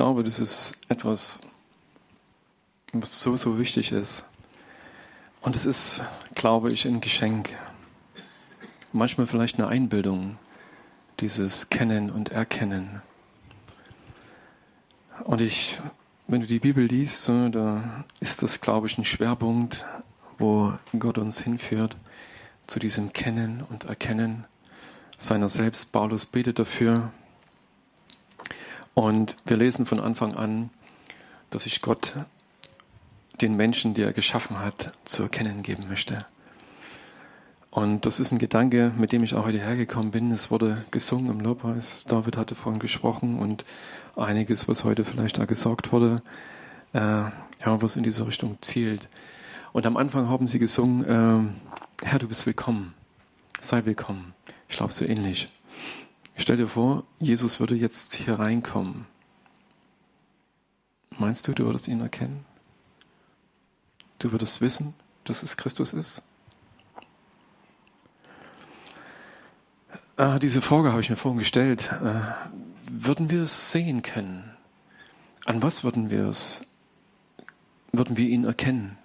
glaube, das ist etwas, was so, so wichtig ist. Und es ist, glaube ich, ein Geschenk. Manchmal vielleicht eine Einbildung, dieses Kennen und Erkennen. Und ich, wenn du die Bibel liest, da ist das, glaube ich, ein Schwerpunkt, wo Gott uns hinführt, zu diesem Kennen und Erkennen seiner selbst. Paulus betet dafür. Und wir lesen von Anfang an, dass sich Gott den Menschen, die er geschaffen hat, zu erkennen geben möchte. Und das ist ein Gedanke, mit dem ich auch heute hergekommen bin. Es wurde gesungen im Lobpreis. David hatte vorhin gesprochen und einiges, was heute vielleicht da gesagt wurde, äh, ja, was in diese Richtung zielt. Und am Anfang haben sie gesungen, äh, Herr, du bist willkommen. Sei willkommen. Ich glaube, so ähnlich. Stell dir vor, Jesus würde jetzt hier reinkommen. Meinst du, du würdest ihn erkennen? Du würdest wissen, dass es Christus ist? Ah, diese Frage habe ich mir vorhin gestellt. Äh, würden wir es sehen können? An was würden wir es, würden wir ihn erkennen?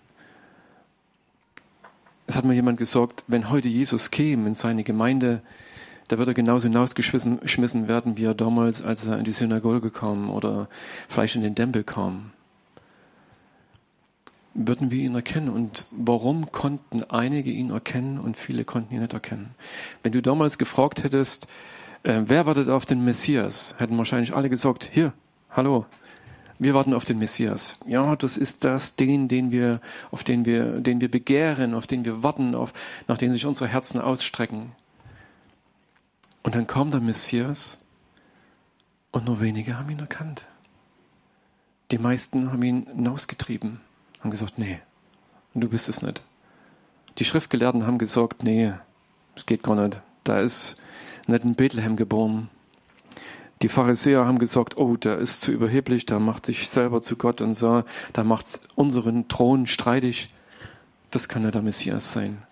Es hat mir jemand gesagt, wenn heute Jesus käme in seine Gemeinde, da wird er genauso hinausgeschmissen werden, wie er damals, als er in die Synagoge kam oder vielleicht in den Tempel kam würden wir ihn erkennen. Und warum konnten einige ihn erkennen und viele konnten ihn nicht erkennen? Wenn du damals gefragt hättest, äh, wer wartet auf den Messias, hätten wahrscheinlich alle gesagt, hier, hallo, wir warten auf den Messias. Ja, das ist das, den, den wir, auf den wir, den wir begehren, auf den wir warten, auf, nach dem sich unsere Herzen ausstrecken. Und dann kam der Messias und nur wenige haben ihn erkannt. Die meisten haben ihn hinausgetrieben haben gesagt, nee, du bist es nicht. Die Schriftgelehrten haben gesagt, nee, es geht gar nicht. Da ist nicht in Bethlehem geboren. Die Pharisäer haben gesagt, oh, der ist zu überheblich, der macht sich selber zu Gott und so, der macht unseren Thron streitig. Das kann ja der Messias sein.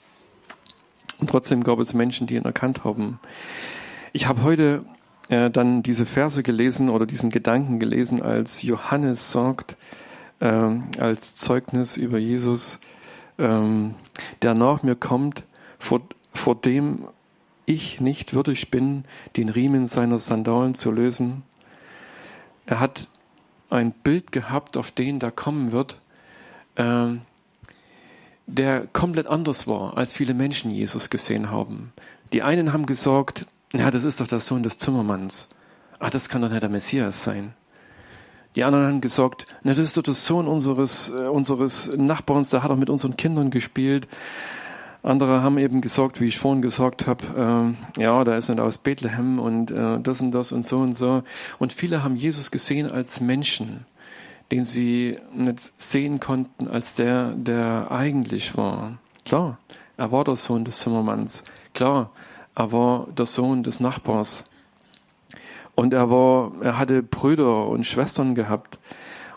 Und trotzdem gab es Menschen, die ihn erkannt haben. Ich habe heute äh, dann diese Verse gelesen oder diesen Gedanken gelesen, als Johannes sagt, ähm, als Zeugnis über Jesus, ähm, der nach mir kommt, vor, vor dem ich nicht würdig bin, den Riemen seiner Sandalen zu lösen. Er hat ein Bild gehabt, auf den da kommen wird, äh, der komplett anders war, als viele Menschen Jesus gesehen haben. Die einen haben gesagt, ja, das ist doch der Sohn des Zimmermanns. Ah, das kann doch nicht der Messias sein. Die anderen haben gesagt, na, das ist doch der Sohn unseres, äh, unseres Nachbarns, der hat auch mit unseren Kindern gespielt. Andere haben eben gesagt, wie ich vorhin gesagt habe, äh, ja, der ist nicht aus Bethlehem und äh, das und das und so und so. Und viele haben Jesus gesehen als Menschen, den sie nicht sehen konnten als der, der eigentlich war. Klar, er war der Sohn des Zimmermanns. Klar, er war der Sohn des Nachbars. Und er war, er hatte Brüder und Schwestern gehabt.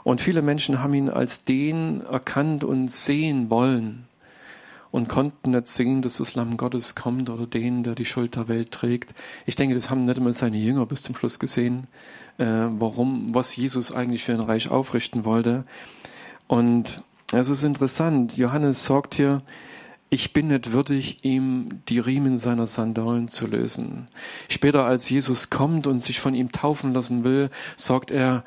Und viele Menschen haben ihn als den erkannt und sehen wollen und konnten nicht sehen, dass das Lamm Gottes kommt oder den, der die Schuld der Welt trägt. Ich denke, das haben nicht einmal seine Jünger bis zum Schluss gesehen, äh, warum, was Jesus eigentlich für ein Reich aufrichten wollte. Und es ist interessant. Johannes sagt hier, ich bin nicht würdig, ihm die Riemen seiner Sandalen zu lösen. Später, als Jesus kommt und sich von ihm taufen lassen will, sagt er,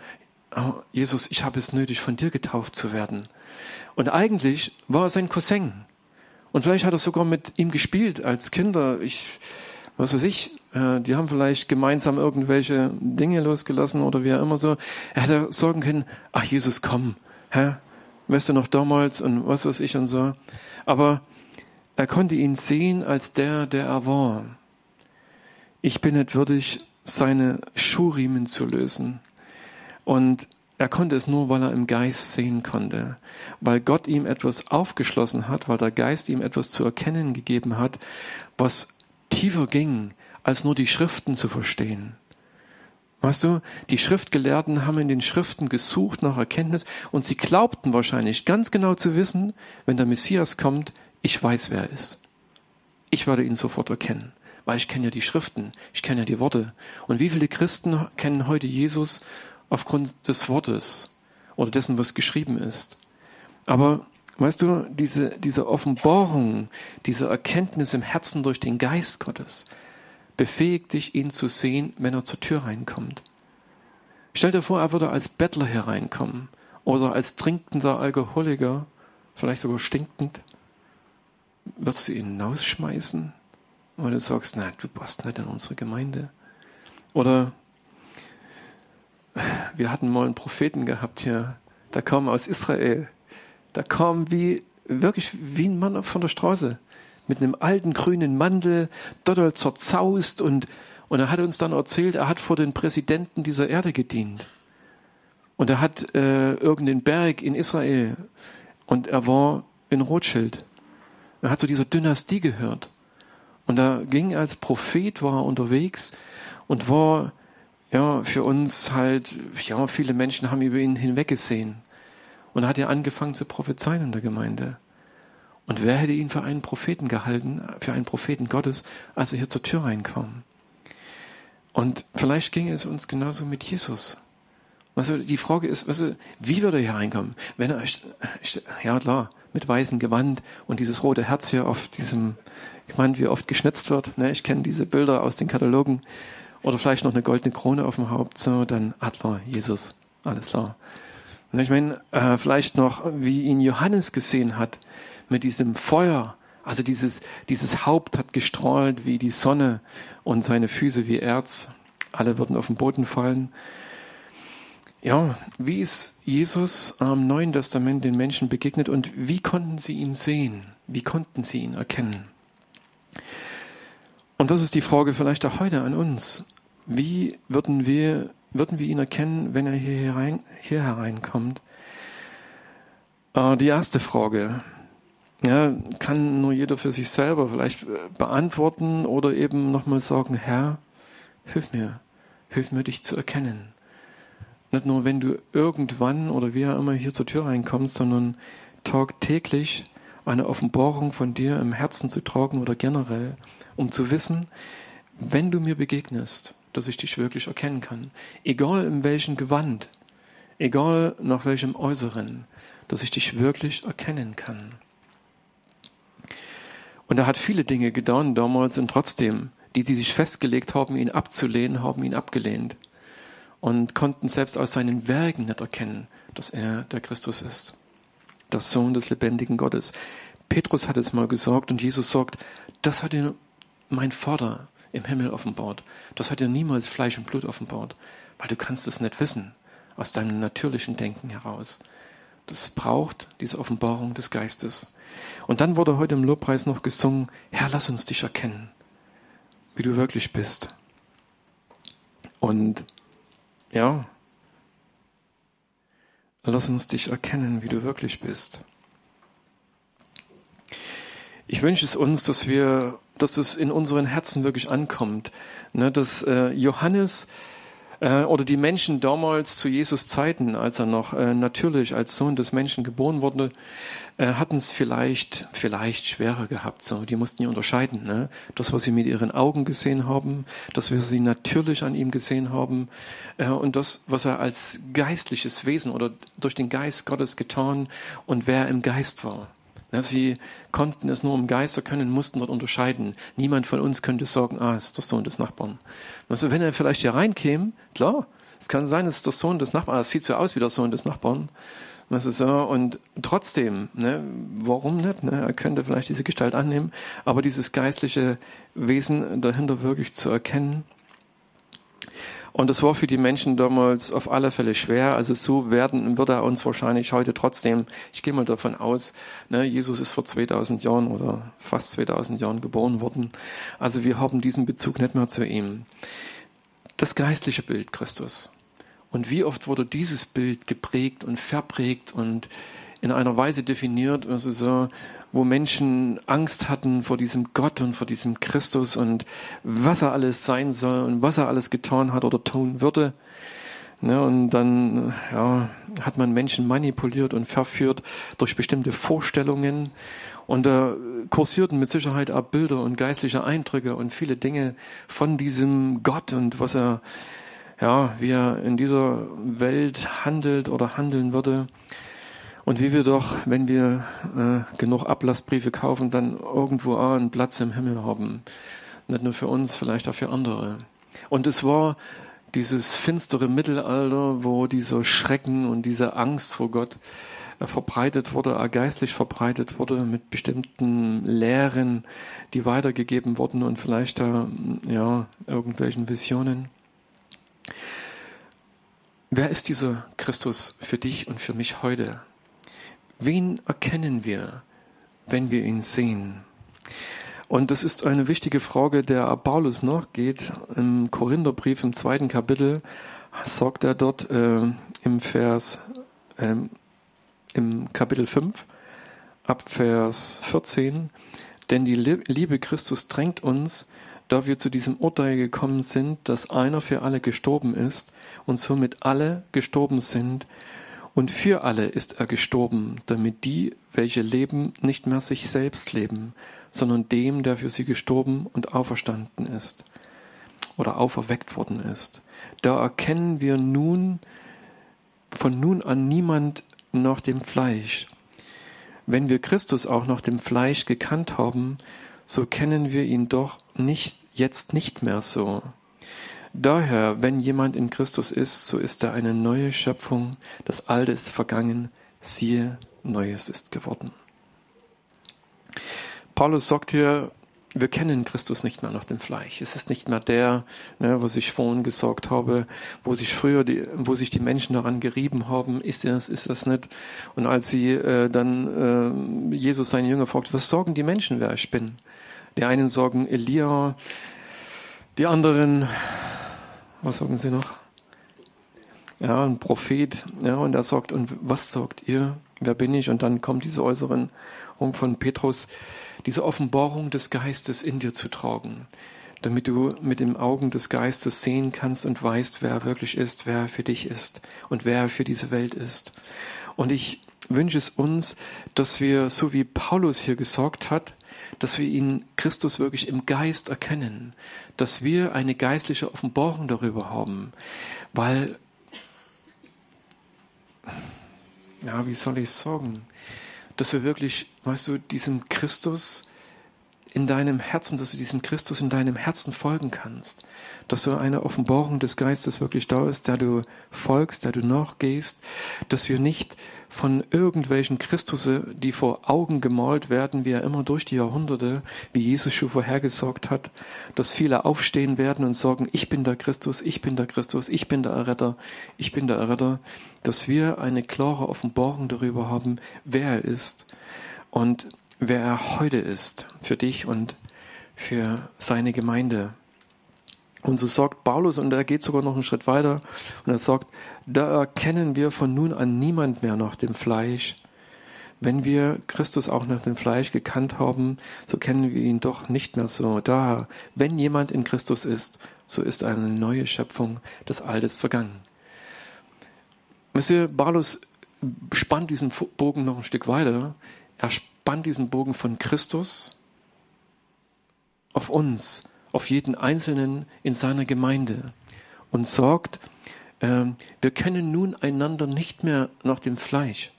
oh, Jesus, ich habe es nötig, von dir getauft zu werden. Und eigentlich war er sein Cousin. Und vielleicht hat er sogar mit ihm gespielt als Kinder. Ich, was weiß ich, äh, die haben vielleicht gemeinsam irgendwelche Dinge losgelassen oder wie auch immer so. Er hätte sagen können, ach Jesus, komm, hä? Weißt du noch damals und was weiß ich und so. Aber er konnte ihn sehen als der, der er war. Ich bin nicht würdig, seine Schuhriemen zu lösen. Und er konnte es nur, weil er im Geist sehen konnte, weil Gott ihm etwas aufgeschlossen hat, weil der Geist ihm etwas zu erkennen gegeben hat, was tiefer ging, als nur die Schriften zu verstehen. Weißt du, die Schriftgelehrten haben in den Schriften gesucht nach Erkenntnis und sie glaubten wahrscheinlich ganz genau zu wissen, wenn der Messias kommt, ich weiß, wer er ist. Ich werde ihn sofort erkennen, weil ich kenne ja die Schriften, ich kenne ja die Worte. Und wie viele Christen kennen heute Jesus aufgrund des Wortes oder dessen, was geschrieben ist. Aber weißt du, diese, diese Offenbarung, diese Erkenntnis im Herzen durch den Geist Gottes befähigt dich, ihn zu sehen, wenn er zur Tür reinkommt. Stell dir vor, er würde als Bettler hereinkommen oder als trinkender Alkoholiker, vielleicht sogar stinkend. Würdest du ihn hinausschmeißen? Oder du sagst, na, du passt nicht in unsere Gemeinde. Oder wir hatten mal einen Propheten gehabt hier, der kam aus Israel. Der kam wie, wirklich wie ein Mann von der Straße. Mit einem alten grünen Mantel, total zerzaust und, und er hat uns dann erzählt, er hat vor den Präsidenten dieser Erde gedient. Und er hat äh, irgendeinen Berg in Israel und er war in Rothschild. Er hat zu dieser Dynastie gehört. Und da ging als Prophet, war er unterwegs und war ja, für uns halt, ja, viele Menschen haben über ihn hinweggesehen. Und da hat er angefangen zu prophezeien in der Gemeinde. Und wer hätte ihn für einen Propheten gehalten, für einen Propheten Gottes, als er hier zur Tür reinkam? Und vielleicht ging es uns genauso mit Jesus. Also die Frage ist, also, wie würde er hier reinkommen? Wenn er, ja klar, mit weißem Gewand und dieses rote Herz hier auf diesem Gewand, wie oft geschnitzt wird. Ne? Ich kenne diese Bilder aus den Katalogen. Oder vielleicht noch eine goldene Krone auf dem Haupt, so, dann Adler, Jesus, alles klar. Und ich meine, äh, vielleicht noch, wie ihn Johannes gesehen hat, mit diesem Feuer. Also dieses, dieses Haupt hat gestrahlt wie die Sonne und seine Füße wie Erz. Alle würden auf den Boden fallen. Ja, wie ist Jesus am Neuen Testament den Menschen begegnet und wie konnten sie ihn sehen? Wie konnten sie ihn erkennen? Und das ist die Frage vielleicht auch heute an uns. Wie würden wir, würden wir ihn erkennen, wenn er hier, herein, hier hereinkommt? Äh, die erste Frage ja, kann nur jeder für sich selber vielleicht äh, beantworten oder eben nochmal sagen, Herr, hilf mir, hilf mir dich zu erkennen. Nicht nur, wenn du irgendwann oder wie auch immer hier zur Tür reinkommst, sondern tagtäglich eine Offenbarung von dir im Herzen zu tragen oder generell um zu wissen, wenn du mir begegnest, dass ich dich wirklich erkennen kann. Egal in welchem Gewand, egal nach welchem Äußeren, dass ich dich wirklich erkennen kann. Und er hat viele Dinge getan damals und trotzdem, die, die sich festgelegt haben, ihn abzulehnen, haben ihn abgelehnt und konnten selbst aus seinen Werken nicht erkennen, dass er der Christus ist, der Sohn des lebendigen Gottes. Petrus hat es mal gesagt und Jesus sagt, das hat er mein Vater im Himmel offenbart. Das hat dir niemals Fleisch und Blut offenbart, weil du kannst es nicht wissen aus deinem natürlichen Denken heraus. Das braucht diese Offenbarung des Geistes. Und dann wurde heute im Lobpreis noch gesungen, Herr, lass uns dich erkennen, wie du wirklich bist. Und ja, lass uns dich erkennen, wie du wirklich bist. Ich wünsche es uns, dass wir dass es in unseren Herzen wirklich ankommt. Ne, dass äh, Johannes äh, oder die Menschen damals zu Jesus Zeiten, als er noch äh, natürlich als Sohn des Menschen geboren wurde, äh, hatten es vielleicht vielleicht schwerer gehabt. So, die mussten ja unterscheiden. Ne? Das, was sie mit ihren Augen gesehen haben, das, was sie natürlich an ihm gesehen haben, äh, und das, was er als geistliches Wesen oder durch den Geist Gottes getan und wer im Geist war. Sie konnten es nur im Geiste können, mussten dort unterscheiden. Niemand von uns könnte sagen, ah, ist der Sohn des Nachbarn. Also wenn er vielleicht hier reinkäme, klar, es kann sein, es ist der Sohn des Nachbarn, es sieht so aus wie der Sohn des Nachbarn. Und trotzdem, ne, warum nicht? Ne? Er könnte vielleicht diese Gestalt annehmen, aber dieses geistliche Wesen dahinter wirklich zu erkennen, und das war für die Menschen damals auf alle Fälle schwer. Also so werden, wird er uns wahrscheinlich heute trotzdem, ich gehe mal davon aus, ne, Jesus ist vor 2000 Jahren oder fast 2000 Jahren geboren worden. Also wir haben diesen Bezug nicht mehr zu ihm. Das geistliche Bild Christus. Und wie oft wurde dieses Bild geprägt und verprägt und in einer Weise definiert, also so, wo Menschen Angst hatten vor diesem Gott und vor diesem Christus und was er alles sein soll und was er alles getan hat oder tun würde. Ne, und dann ja, hat man Menschen manipuliert und verführt durch bestimmte Vorstellungen. Und da kursierten mit Sicherheit auch Bilder und geistliche Eindrücke und viele Dinge von diesem Gott und was er ja, wie er in dieser Welt handelt oder handeln würde. Und wie wir doch, wenn wir äh, genug Ablassbriefe kaufen, dann irgendwo einen Platz im Himmel haben. Nicht nur für uns, vielleicht auch für andere. Und es war dieses finstere Mittelalter, wo dieser Schrecken und diese Angst vor Gott äh, verbreitet wurde, geistlich verbreitet wurde mit bestimmten Lehren, die weitergegeben wurden und vielleicht ja, irgendwelchen Visionen. Wer ist dieser Christus für dich und für mich heute? Wen erkennen wir, wenn wir ihn sehen? Und das ist eine wichtige Frage, der Paulus nachgeht. Im Korintherbrief im zweiten Kapitel sagt er dort äh, im Vers, äh, im Kapitel 5, ab Vers 14, denn die Liebe Christus drängt uns, da wir zu diesem Urteil gekommen sind, dass einer für alle gestorben ist und somit alle gestorben sind, und für alle ist er gestorben, damit die, welche leben, nicht mehr sich selbst leben, sondern dem, der für sie gestorben und auferstanden ist oder auferweckt worden ist. Da erkennen wir nun von nun an niemand nach dem Fleisch. Wenn wir Christus auch nach dem Fleisch gekannt haben, so kennen wir ihn doch nicht jetzt nicht mehr so. Daher, wenn jemand in Christus ist, so ist er eine neue Schöpfung, das Alte ist vergangen, siehe, Neues ist geworden. Paulus sagt hier, wir kennen Christus nicht mehr nach dem Fleisch. Es ist nicht mehr der, ne, was ich vorhin gesagt habe, wo sich früher die, wo sich die Menschen daran gerieben haben, ist das, ist das nicht? Und als sie äh, dann äh, Jesus seine Jünger fragt, was sagen die Menschen, wer ich bin? Die einen sagen Elia, die anderen, was sagen sie noch? Ja, ein Prophet. Ja, und er sagt, und was sagt ihr? Wer bin ich? Und dann kommt diese Äußerung von Petrus diese Offenbarung des Geistes in dir zu tragen, damit du mit den Augen des Geistes sehen kannst und weißt, wer wirklich ist, wer für dich ist und wer für diese Welt ist. Und ich wünsche es uns, dass wir, so wie Paulus hier gesagt hat, dass wir ihn Christus wirklich im Geist erkennen, dass wir eine geistliche Offenbarung darüber haben, weil, ja, wie soll ich sagen, dass wir wirklich, weißt du, diesem Christus in deinem Herzen, dass du diesem Christus in deinem Herzen folgen kannst, dass so eine Offenbarung des Geistes wirklich da ist, der du folgst, der du nachgehst, dass wir nicht von irgendwelchen Christusse, die vor Augen gemalt werden, wie er immer durch die Jahrhunderte, wie Jesus schon vorhergesagt hat, dass viele aufstehen werden und sagen, ich bin der Christus, ich bin der Christus, ich bin der Erretter, ich bin der Erretter, dass wir eine klare Offenbarung darüber haben, wer er ist und wer er heute ist für dich und für seine Gemeinde. Und so sagt Paulus, und er geht sogar noch einen Schritt weiter, und er sagt, da erkennen wir von nun an niemand mehr nach dem Fleisch. Wenn wir Christus auch nach dem Fleisch gekannt haben, so kennen wir ihn doch nicht mehr so. Daher, wenn jemand in Christus ist, so ist eine neue Schöpfung, das Altes vergangen. Monsieur Paulus spannt diesen Bogen noch ein Stück weiter. Er spannt diesen Bogen von Christus auf uns auf jeden Einzelnen in seiner Gemeinde und äh, wir kennen nun einander nicht mehr nach dem Fleisch.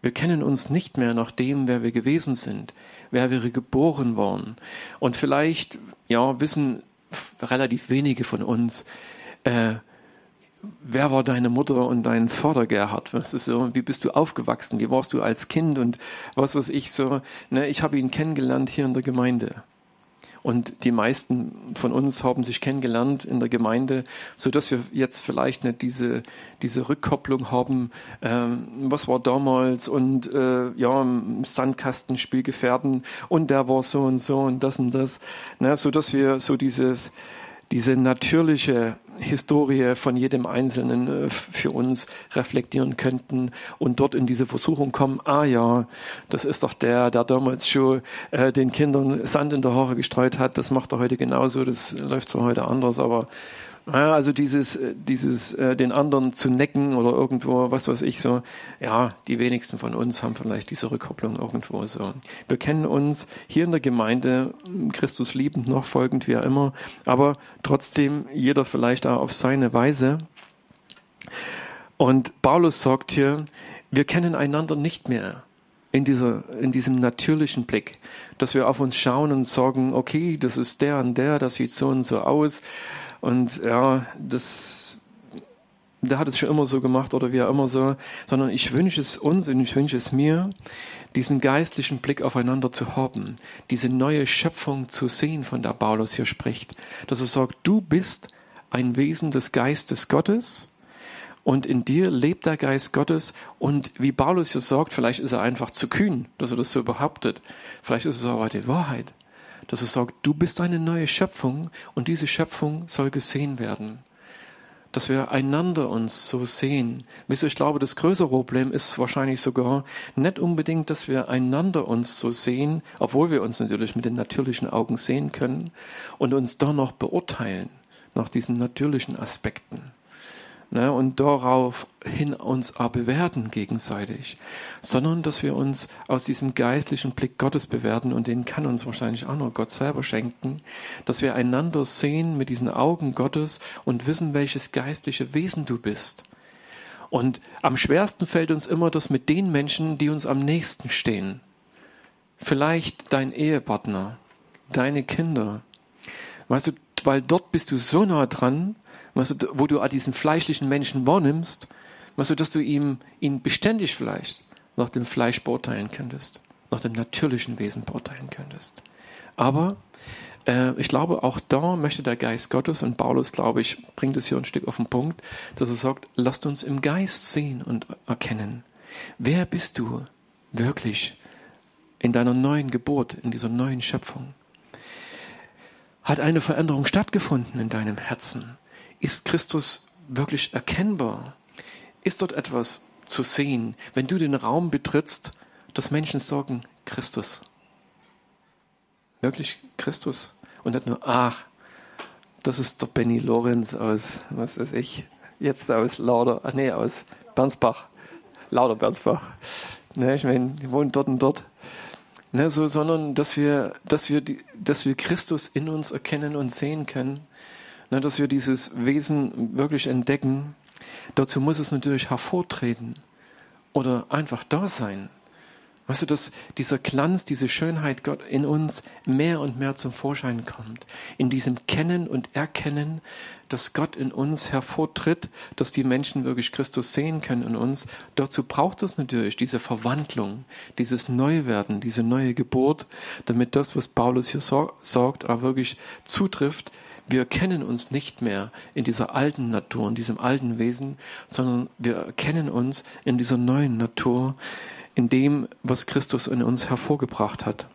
Wir kennen uns nicht mehr nach dem, wer wir gewesen sind, wer wir geboren waren. Und vielleicht, ja, wissen relativ wenige von uns, äh, wer war deine Mutter und dein Vater Gerhard? Was ist so? Wie bist du aufgewachsen? Wie warst du als Kind und was weiß ich so? Ne, ich habe ihn kennengelernt hier in der Gemeinde. Und die meisten von uns haben sich kennengelernt in der Gemeinde, so dass wir jetzt vielleicht nicht diese, diese Rückkopplung haben, ähm, was war damals und äh, ja, Sandkastenspielgefährten und der war so und so und das und das, ne, so dass wir so dieses, diese natürliche Historie von jedem Einzelnen äh, für uns reflektieren könnten und dort in diese Versuchung kommen, ah ja, das ist doch der, der damals schon äh, den Kindern Sand in der Haare gestreut hat, das macht er heute genauso, das läuft zwar heute anders, aber Ja, also dieses, äh, dieses, äh, den anderen zu necken oder irgendwo, was weiß ich so. Ja, die wenigsten von uns haben vielleicht diese Rückkopplung irgendwo so. Wir kennen uns hier in der Gemeinde, Christus liebend, noch folgend, wie er immer, aber trotzdem jeder vielleicht auch auf seine Weise. Und Paulus sagt hier, wir kennen einander nicht mehr in, dieser, in diesem natürlichen Blick, dass wir auf uns schauen und sagen, okay, das ist der und der, das sieht so und so aus und ja, das, der hat es schon immer so gemacht oder wie er immer so, sondern ich wünsche es uns und ich wünsche es mir, diesen geistlichen Blick aufeinander zu haben, diese neue Schöpfung zu sehen, von der Paulus hier spricht, dass er sagt, du bist ein Wesen des Geistes Gottes und in dir lebt der Geist Gottes. Und wie Paulus hier sagt, vielleicht ist er einfach zu kühn, dass er das so behauptet, vielleicht ist es aber die Wahrheit dass er sagt, du bist eine neue Schöpfung und diese Schöpfung soll gesehen werden. Dass wir einander uns so sehen. Wisst ihr, ich glaube, das größere Problem ist wahrscheinlich sogar nicht unbedingt, dass wir einander uns so sehen, obwohl wir uns natürlich mit den natürlichen Augen sehen können und uns doch noch beurteilen nach diesen natürlichen Aspekten ne, und daraufhin uns auch bewerten gegenseitig, sondern dass wir uns aus diesem geistlichen Blick Gottes bewerten und den kann uns wahrscheinlich auch nur Gott selber schenken, dass wir einander sehen mit diesen Augen Gottes und wissen, welches geistliche Wesen du bist. Und am schwersten fällt uns immer das mit den Menschen, die uns am nächsten stehen. Vielleicht dein Ehepartner, deine Kinder. Weißt du, weil dort bist du so nah dran, weißt du, wo du diesen fleischlichen Menschen wahrnimmst, weißt du, dass du ihm, ihn beständig vielleicht nach dem Fleisch beurteilen könntest, nach dem natürlichen Wesen beurteilen könntest. Aber äh, ich glaube, auch da möchte der Geist Gottes und Paulus, glaube ich, bringt es hier ein Stück auf den Punkt, dass er sagt, lasst uns im Geist sehen und erkennen. Wer bist du wirklich in deiner neuen Geburt, in dieser neuen Schöpfung? Hat eine Veränderung stattgefunden in deinem Herzen? Ist Christus wirklich erkennbar? Ist dort etwas zu sehen, wenn du den Raum betrittst, dass Menschen sagen, Christus? Wirklich Christus? Und nicht nur, ach, das ist der Benny Lorenz aus, was weiß ich, jetzt aus Lauder, ach nee, aus Bernsbach, Lauder Bernsbach. Ne, ich meine, die wohnen dort und dort. Ne, so, sondern dass wir, dass wir, die, dass wir Christus in uns erkennen und sehen können ne, dass wir dieses Wesen wirklich entdecken. Dazu muss es natürlich hervortreten oder einfach da sein. Weißt du, dass dieser Glanz, diese Schönheit Gott in uns mehr und mehr zum Vorschein kommt. In diesem Kennen und Erkennen, dass Gott in uns hervortritt, dass die Menschen wirklich Christus sehen können in uns. Dazu braucht es natürlich diese Verwandlung, dieses Neuwerden, diese neue Geburt, damit das, was Paulus hier sagt, auch wirklich zutrifft, wir kennen uns nicht mehr in dieser alten Natur, in diesem alten Wesen, sondern wir kennen uns in dieser neuen Natur, in dem, was Christus in uns hervorgebracht hat.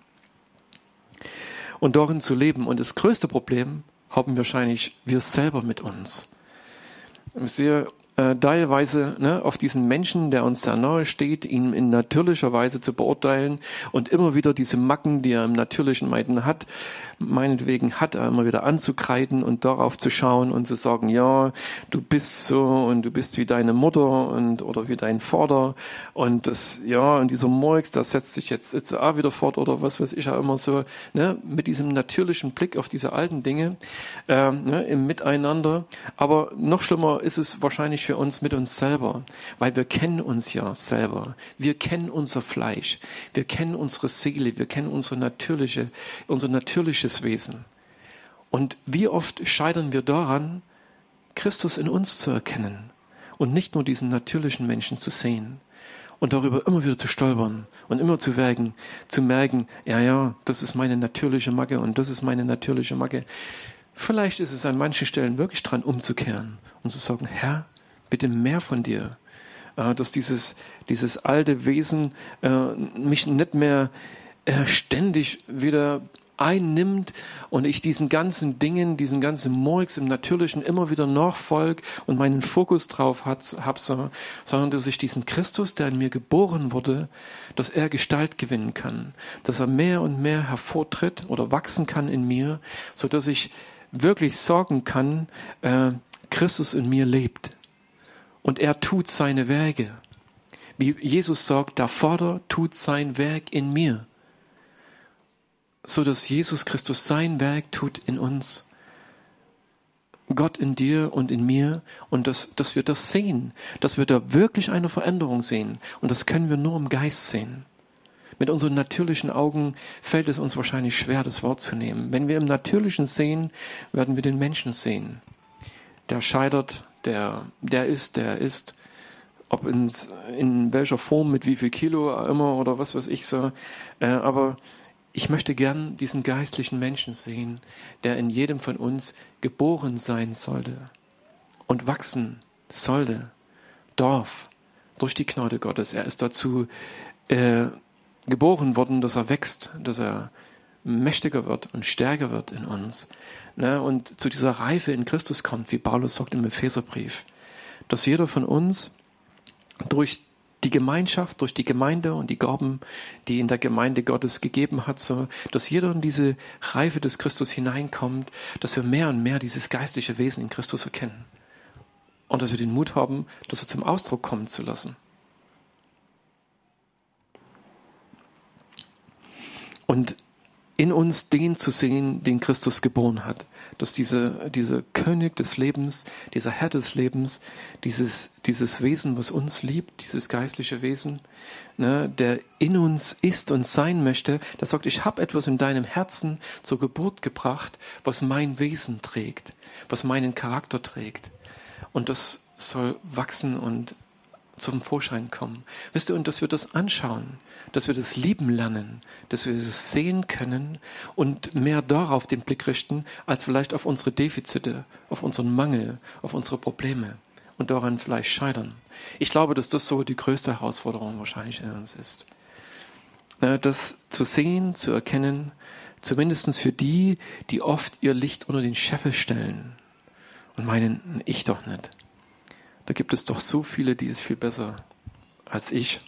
Und darin zu leben. Und das größte Problem haben wahrscheinlich wir selber mit uns. Ich äh, teilweise ne, auf diesen Menschen, der uns sehr nahe steht, ihn in natürlicher Weise zu beurteilen und immer wieder diese Macken, die er im natürlichen Meiden hat, meinetwegen hat, er immer wieder anzukreiden und darauf zu schauen und zu sagen, ja, du bist so und du bist wie deine Mutter und oder wie dein Vater und das, ja, und dieser Murks, das setzt sich jetzt, jetzt auch wieder fort oder was weiß ich ja immer so, ne, mit diesem natürlichen Blick auf diese alten Dinge äh, ne, im Miteinander. Aber noch schlimmer ist es wahrscheinlich für uns mit uns selber, weil wir kennen uns ja selber. Wir kennen unser Fleisch, wir kennen unsere Seele, wir kennen unsere natürliche, unser natürliches göttliches Wesen. Und wie oft scheitern wir daran, Christus in uns zu erkennen und nicht nur diesen natürlichen Menschen zu sehen und darüber immer wieder zu stolpern und immer zu wägen, zu merken, ja, ja, das ist meine natürliche Macke und das ist meine natürliche Macke. Vielleicht ist es an manchen Stellen wirklich dran umzukehren und zu sagen, Herr, bitte mehr von dir, äh, dass dieses, dieses alte Wesen äh, mich nicht mehr äh, ständig wieder einnimmt und ich diesen ganzen Dingen, diesen ganzen Murks im Natürlichen immer wieder nachfolge und meinen Fokus drauf habe, sondern dass ich diesen Christus, der in mir geboren wurde, dass er Gestalt gewinnen kann, dass er mehr und mehr hervortritt oder wachsen kann in mir, so dass ich wirklich sagen kann, äh, Christus in mir lebt und er tut seine Werke. Wie Jesus sagt, der Vater tut sein Werk in mir, so dass Jesus Christus sein Werk tut in uns. Gott in dir und in mir und dass, dass wir das sehen, dass wir da wirklich eine Veränderung sehen. Und das können wir nur im Geist sehen. Mit unseren natürlichen Augen fällt es uns wahrscheinlich schwer, das Wort zu nehmen. Wenn wir im Natürlichen sehen, werden wir den Menschen sehen. Der scheitert, der, der ist, der ist, ob in, in welcher Form, mit wie viel Kilo immer oder was weiß ich so. Äh, aber ich möchte gern diesen geistlichen Menschen sehen, der in jedem von uns geboren sein sollte und wachsen sollte. Dorf, durch die Gnade Gottes. Er ist dazu äh, geboren worden, dass er wächst, dass er mächtiger wird und stärker wird in uns. Ne? Und zu dieser Reife in Christus kommt, wie Paulus sagt im Epheserbrief, dass jeder von uns durch die Gemeinschaft, durch die Gemeinde und die Gaben, die in der Gemeinde Gottes gegeben hat, so, dass jeder in diese Reife des Christus hineinkommt, dass wir mehr und mehr dieses geistliche Wesen in Christus erkennen. Und dass wir den Mut haben, das zum Ausdruck kommen zu lassen. und in uns den zu sehen, den Christus geboren hat. Dass diese, dieser König des Lebens, dieser Herr des Lebens, dieses, dieses Wesen, was uns liebt, dieses geistliche Wesen, ne, der in uns ist und sein möchte, der sagt, ich habe etwas in deinem Herzen zur Geburt gebracht, was mein Wesen trägt, was meinen Charakter trägt. Und das soll wachsen und zum Vorschein kommen. Wisst ihr, und dass wir das anschauen, dass wir das lieben lernen, dass wir das sehen können und mehr darauf den Blick richten, als vielleicht auf unsere Defizite, auf unseren Mangel, auf unsere Probleme und daran vielleicht scheitern. Ich glaube, dass das so die größte Herausforderung wahrscheinlich in uns ist. Das zu sehen, zu erkennen, zumindest für die, die oft ihr Licht unter den Scheffel stellen und meinen, ich doch nicht. Da gibt es doch so viele, die es viel besser als ich.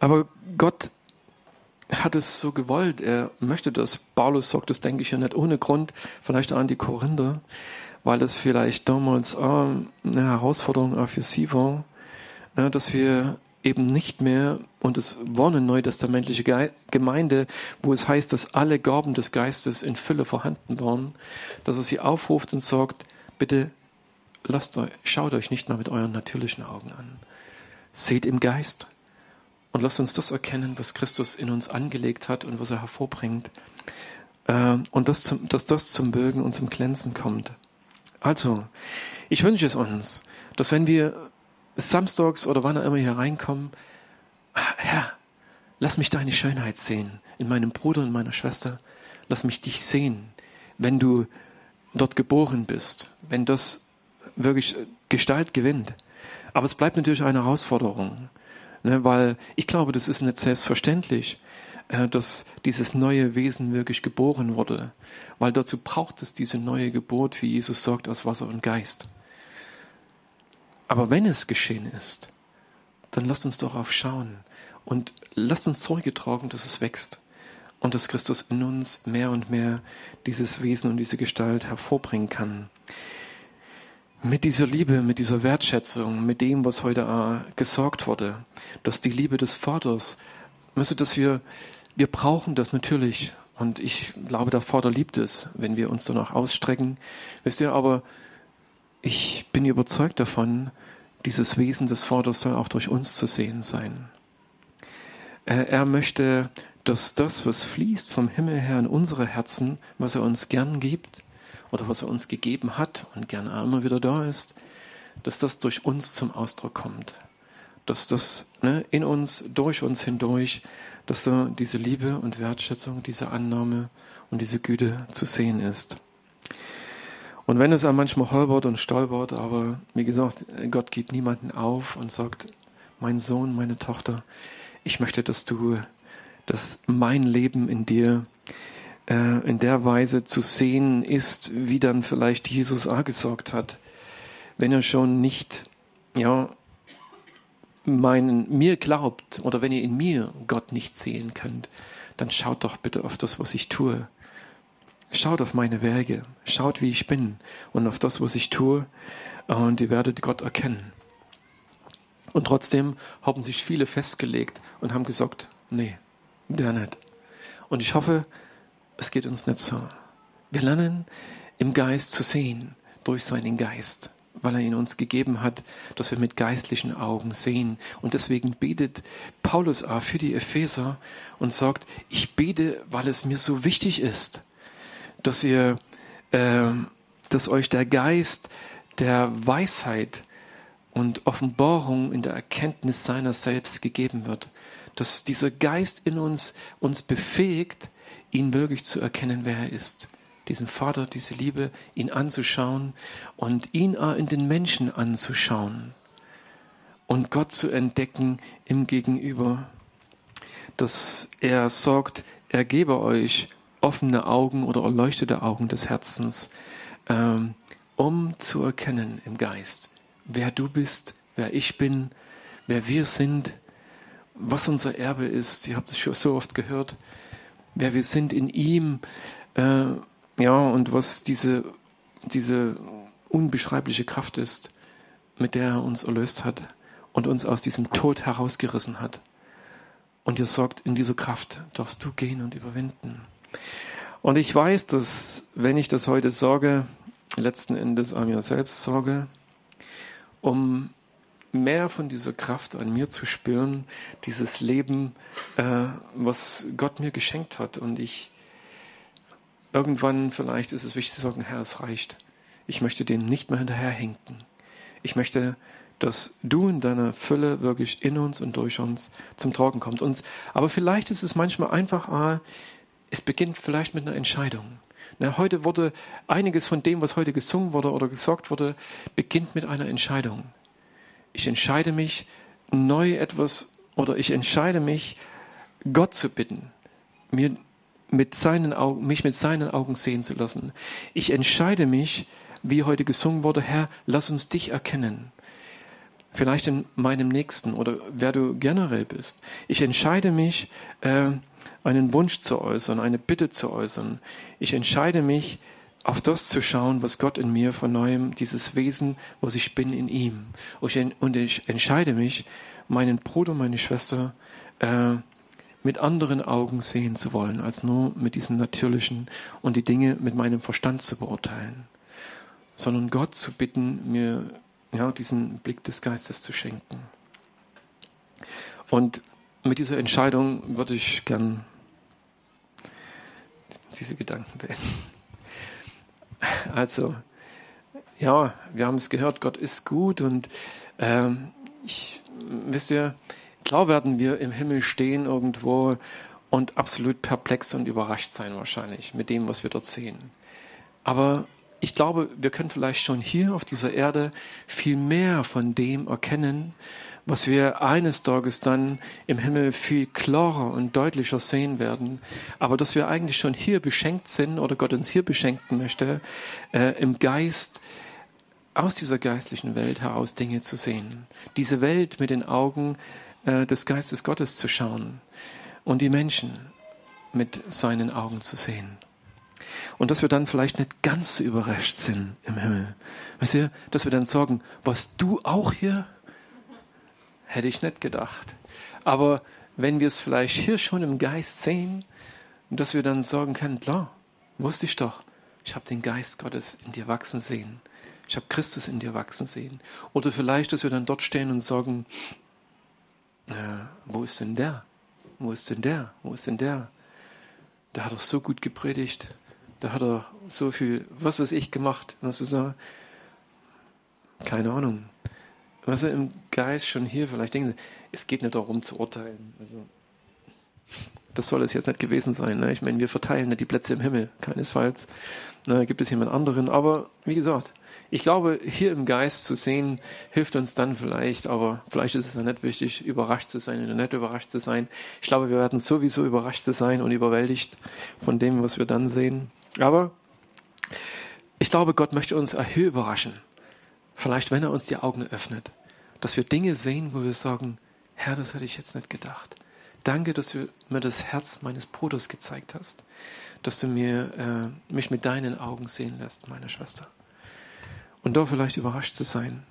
Aber Gott hat es so gewollt. Er möchte das. Paulus sagt das, denke ich, ja nicht ohne Grund. Vielleicht auch an die Korinther, weil das vielleicht damals auch eine Herausforderung auch für sie war, ne, dass wir eben nicht mehr, und es war eine neutestamentliche Gemeinde, wo es heißt, dass alle Gaben des Geistes in Fülle vorhanden waren, dass er sie aufruft und sagt, bitte lasst euch, schaut euch nicht mal mit euren natürlichen Augen an. Seht im Geist und lasst uns das erkennen, was Christus in uns angelegt hat und was er hervorbringt. Äh, und das zum, dass das zum Bögen und zum Glänzen kommt. Also, ich wünsche es uns, dass wenn wir samstags oder wann auch immer hier reinkommen, Herr, lass mich deine Schönheit sehen in meinem Bruder und meiner Schwester. Lass mich dich sehen, wenn du dort geboren bist, wenn das wirklich Gestalt gewinnt. Aber es bleibt natürlich eine Herausforderung, ne, weil ich glaube, das ist nicht selbstverständlich, äh, dass dieses neue Wesen wirklich geboren wurde, weil dazu braucht es diese neue Geburt, wie Jesus sagt, aus Wasser und Geist. Aber wenn es geschehen ist, dann lasst uns darauf schauen und lasst uns Zeuge tragen, dass es wächst und dass Christus in uns mehr und mehr dieses Wesen und diese Gestalt hervorbringen kann mit dieser Liebe, mit dieser Wertschätzung, mit dem, was heute äh, gesorgt wurde, dass die Liebe des Vaters, du, dass wir, wir brauchen das natürlich. Und ich glaube, der Vater liebt es, wenn wir uns danach ausstrecken. Wisst ihr, aber ich bin überzeugt davon, dieses Wesen des Vaters soll auch durch uns zu sehen sein. Er möchte, dass das, was fließt vom Himmel her in unsere Herzen, was er uns gern gibt, oder was er uns gegeben hat und gerne immer wieder da ist, dass das durch uns zum Ausdruck kommt. Dass das ne, in uns, durch uns hindurch, dass da diese Liebe und Wertschätzung, diese Annahme und diese Güte zu sehen ist. Und wenn es auch manchmal holpert und stolpert, aber wie gesagt, Gott gibt niemanden auf und sagt, mein Sohn, meine Tochter, ich möchte, dass du, dass mein Leben in dir äh, in der Weise zu sehen ist, wie dann vielleicht Jesus auch gesagt hat, wenn er schon nicht, ja, meinen, mir glaubt oder wenn ihr in mir Gott nicht sehen könnt, dann schaut doch bitte auf das, was ich tue. schaut auf meine Werke, schaut, wie ich bin und auf das, was ich tue, und ihr werdet Gott erkennen. Und trotzdem haben sich viele festgelegt und haben gesagt, nee, der nicht. Und ich hoffe, es geht uns nicht so. Wir lernen im Geist zu sehen, durch seinen Geist, weil er ihn uns gegeben hat, dass wir mit geistlichen Augen sehen. Und deswegen betet Paulus auch für die Epheser und sagt, ich bete, weil es mir so wichtig ist, dass ihr, äh, dass euch der Geist der Weisheit und Offenbarung in der Erkenntnis seiner selbst gegeben wird. Dass dieser Geist in uns uns befähigt, ihn wirklich zu erkennen, wer er ist. Diesen Vater, diese Liebe, ihn anzuschauen und ihn in den Menschen anzuschauen und Gott zu entdecken im Gegenüber. Dass er sorgt, er gebe euch offene Augen oder erleuchtete Augen des Herzens, ähm, um zu erkennen im Geist, wer du bist, wer ich bin, wer wir sind, was unser Erbe ist. Ihr habt es schon so oft gehört, wer wir sind in ihm, äh, ja, und was diese, diese unbeschreibliche Kraft ist, mit der er uns erlöst hat und uns aus diesem Tod herausgerissen hat. Und ihr sorgt, in dieser Kraft darfst du gehen und überwinden. Und ich weiß, dass wenn ich das heute sorge, letzten Endes an mir selbst sorge, um mehr von dieser Kraft an mir zu spüren, dieses Leben, äh, was Gott mir geschenkt hat. Und ich irgendwann vielleicht ist es wichtig zu sagen, Herr, es reicht. Ich möchte dem nicht mehr hinterherhinken. Ich möchte, dass du in deiner Fülle wirklich in uns und durch uns zum Tragen kommst. Und, aber vielleicht ist es manchmal einfach, ah, es beginnt vielleicht mit einer Entscheidung. Na, heute wurde einiges von dem, was heute gesungen wurde oder gesagt wurde, beginnt mit einer Entscheidung. Ich entscheide mich, neu etwas oder ich entscheide mich, Gott zu bitten, mir mit seinen Augen, mich mit seinen Augen sehen zu lassen. Ich entscheide mich, wie heute gesungen wurde, Herr, lass uns dich erkennen. Vielleicht in meinem Nächsten oder wer du generell bist. Ich entscheide mich, äh, einen Wunsch zu äußern, eine Bitte zu äußern. Ich entscheide mich, auf das zu schauen, was Gott in mir von neuem, dieses Wesen, was ich bin in ihm. Und ich entscheide mich, meinen Bruder, meine Schwester äh, mit anderen Augen sehen zu wollen, als nur mit diesem natürlichen und die Dinge mit meinem Verstand zu beurteilen, sondern Gott zu bitten, mir ja, diesen Blick des Geistes zu schenken. Und mit dieser Entscheidung würde ich gern diese Gedanken beenden. Also, ja, wir haben es gehört, Gott ist gut und ähm, ich, wisst ihr, klar werden wir im Himmel stehen irgendwo und absolut perplex und überrascht sein wahrscheinlich mit dem, was wir dort sehen. Aber ich glaube, wir können vielleicht schon hier auf dieser Erde viel mehr von dem erkennen, was wir eines Tages dann im Himmel viel klarer und deutlicher sehen werden, aber dass wir eigentlich schon hier beschenkt sind oder Gott uns hier beschenken möchte, äh, im Geist aus dieser geistlichen Welt heraus Dinge zu sehen, diese Welt mit den Augen äh, des Geistes Gottes zu schauen und die Menschen mit seinen Augen zu sehen. Und dass wir dann vielleicht nicht ganz so überrascht sind im Himmel. Wisst ihr, dass wir dann sagen, was du auch hier Hätte ich nicht gedacht. Aber wenn wir es vielleicht hier schon im Geist sehen, dass wir dann sagen können, klar, wusste ich doch, ich habe den Geist Gottes in dir wachsen sehen. Ich habe Christus in dir wachsen sehen. Oder vielleicht, dass wir dann dort stehen und sagen, äh, wo ist denn der? Wo ist denn der? Wo ist denn der? Der hat doch so gut gepredigt. Da hat er so viel, was weiß ich, gemacht. Was ist er? Keine Ahnung was wir im Geist schon hier vielleicht denken, es geht nicht darum zu urteilen. Also, das soll es jetzt nicht gewesen sein. Ne? Ich meine, wir verteilen nicht die Plätze im Himmel, keinesfalls. Ne, gibt es jemand anderen. Aber wie gesagt, ich glaube, hier im Geist zu sehen, hilft uns dann vielleicht, aber vielleicht ist es dann nicht wichtig, überrascht zu sein oder nicht überrascht zu sein. Ich glaube, wir werden sowieso überrascht zu sein und überwältigt von dem, was wir dann sehen. Aber ich glaube, Gott möchte uns hier überraschen. Vielleicht, wenn er uns die Augen öffnet dass wir Dinge sehen, wo wir sagen, Herr, das hätte ich jetzt nicht gedacht. Danke, dass du mir das Herz meines Bruders gezeigt hast, dass du mir, äh, mich mit deinen Augen sehen lässt, meine Schwester. Und da vielleicht überrascht zu sein,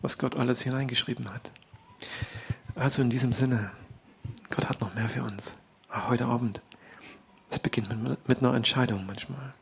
was Gott alles hineingeschrieben hat. Also in diesem Sinne, Gott hat noch mehr für uns. Auch heute Abend. Es beginnt mit, mit einer Entscheidung manchmal.